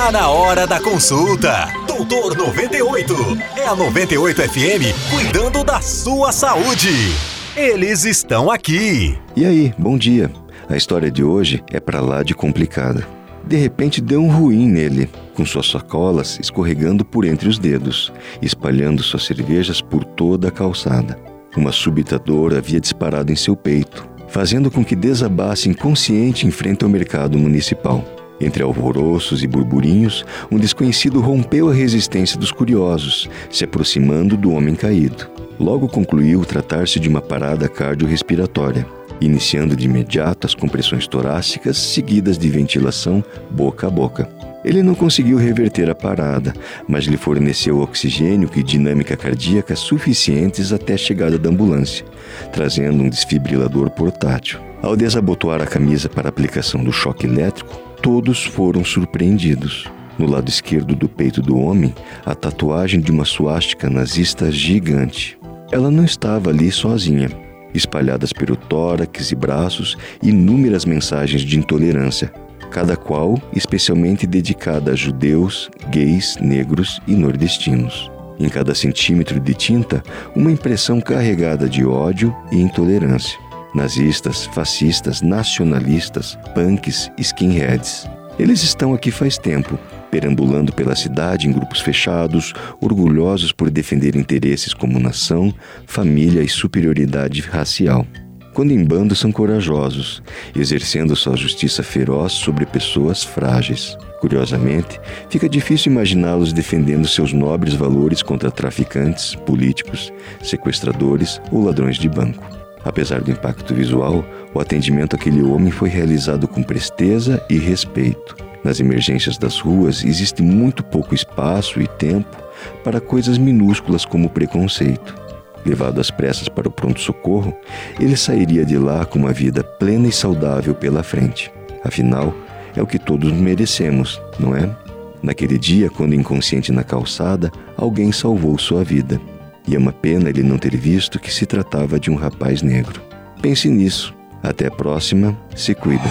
Tá na hora da consulta. Doutor 98. É a 98 FM cuidando da sua saúde. Eles estão aqui. E aí, bom dia. A história de hoje é para lá de complicada. De repente deu um ruim nele, com suas sacolas escorregando por entre os dedos, espalhando suas cervejas por toda a calçada. Uma súbita dor havia disparado em seu peito, fazendo com que desabasse inconsciente em frente ao mercado municipal. Entre alvoroços e burburinhos, um desconhecido rompeu a resistência dos curiosos, se aproximando do homem caído. Logo concluiu tratar-se de uma parada cardiorrespiratória, iniciando de imediato as compressões torácicas seguidas de ventilação boca a boca. Ele não conseguiu reverter a parada, mas lhe forneceu oxigênio e dinâmica cardíaca suficientes até a chegada da ambulância, trazendo um desfibrilador portátil. Ao desabotoar a camisa para aplicação do choque elétrico, todos foram surpreendidos. No lado esquerdo do peito do homem, a tatuagem de uma suástica nazista gigante. Ela não estava ali sozinha. Espalhadas pelo tórax e braços, inúmeras mensagens de intolerância, cada qual especialmente dedicada a judeus, gays, negros e nordestinos. Em cada centímetro de tinta, uma impressão carregada de ódio e intolerância nazistas, fascistas, nacionalistas, punks, skinheads. Eles estão aqui faz tempo, perambulando pela cidade em grupos fechados, orgulhosos por defender interesses como nação, família e superioridade racial. Quando em bando são corajosos, exercendo sua justiça feroz sobre pessoas frágeis. Curiosamente, fica difícil imaginá-los defendendo seus nobres valores contra traficantes, políticos, sequestradores ou ladrões de banco. Apesar do impacto visual, o atendimento àquele homem foi realizado com presteza e respeito. Nas emergências das ruas existe muito pouco espaço e tempo para coisas minúsculas como preconceito. Levado às pressas para o pronto-socorro, ele sairia de lá com uma vida plena e saudável pela frente. Afinal, é o que todos merecemos, não é? Naquele dia, quando inconsciente na calçada, alguém salvou sua vida. E é uma pena ele não ter visto que se tratava de um rapaz negro. Pense nisso. Até a próxima. Se cuida.